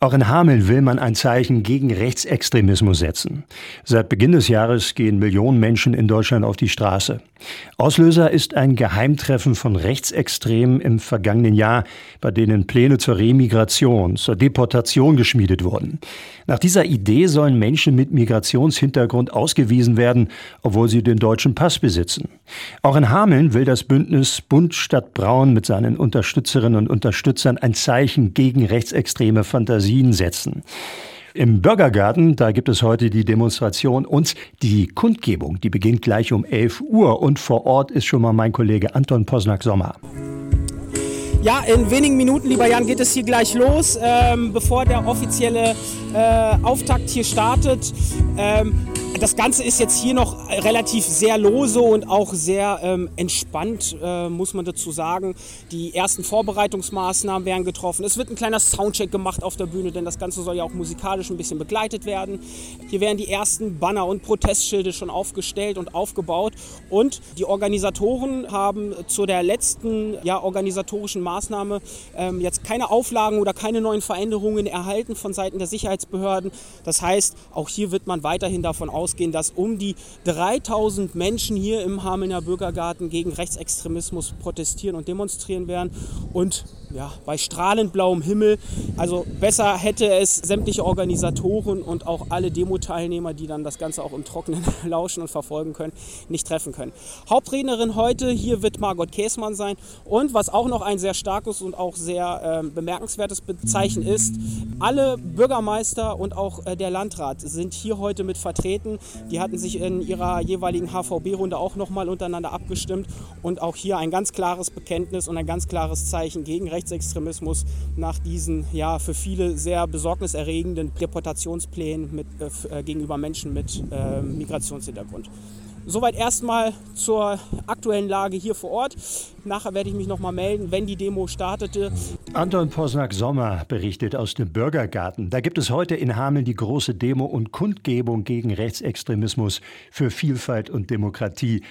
Auch in Hameln will man ein Zeichen gegen Rechtsextremismus setzen. Seit Beginn des Jahres gehen Millionen Menschen in Deutschland auf die Straße. Auslöser ist ein Geheimtreffen von Rechtsextremen im vergangenen Jahr, bei denen Pläne zur Remigration, zur Deportation geschmiedet wurden. Nach dieser Idee sollen Menschen mit Migrationshintergrund ausgewiesen werden, obwohl sie den deutschen Pass besitzen. Auch in Hameln will das Bündnis Bund Stadt Braun mit seinen Unterstützerinnen und Unterstützern ein Zeichen gegen rechtsextreme Fantasien setzen. Im Bürgergarten, da gibt es heute die Demonstration und die Kundgebung. Die beginnt gleich um 11 Uhr und vor Ort ist schon mal mein Kollege Anton Posnack-Sommer. Ja, in wenigen Minuten, lieber Jan, geht es hier gleich los. Ähm, bevor der offizielle äh, Auftakt hier startet, ähm, das Ganze ist jetzt hier noch relativ sehr lose und auch sehr ähm, entspannt, äh, muss man dazu sagen. Die ersten Vorbereitungsmaßnahmen werden getroffen. Es wird ein kleiner Soundcheck gemacht auf der Bühne, denn das Ganze soll ja auch musikalisch ein bisschen begleitet werden. Hier werden die ersten Banner und Protestschilde schon aufgestellt und aufgebaut. Und die Organisatoren haben zu der letzten ja, organisatorischen Maßnahme ähm, jetzt keine Auflagen oder keine neuen Veränderungen erhalten von Seiten der Sicherheitsbehörden. Das heißt, auch hier wird man weiterhin davon ausgehen, dass um die 3000 Menschen hier im Hamelner Bürgergarten gegen Rechtsextremismus protestieren und demonstrieren werden. Und ja, bei strahlend blauem Himmel. Also besser hätte es sämtliche Organisatoren und auch alle Demo-Teilnehmer, die dann das Ganze auch im Trockenen lauschen und verfolgen können, nicht treffen können. Hauptrednerin heute hier wird Margot Käßmann sein. Und was auch noch ein sehr starkes und auch sehr äh, bemerkenswertes Zeichen ist, alle Bürgermeister und auch äh, der Landrat sind hier heute mit vertreten. Die hatten sich in ihrer jeweiligen HVB-Runde auch nochmal untereinander abgestimmt und auch hier ein ganz klares Bekenntnis und ein ganz klares Zeichen gegen Rechtsextremismus nach diesen ja für viele sehr besorgniserregenden Deportationsplänen mit, äh, äh, gegenüber Menschen mit äh, Migrationshintergrund. Soweit erstmal zur aktuellen Lage hier vor Ort. Nachher werde ich mich noch mal melden, wenn die Demo startete. Anton Posnack-Sommer berichtet aus dem Bürgergarten. Da gibt es heute in Hameln die große Demo und Kundgebung gegen Rechtsextremismus für Vielfalt und Demokratie.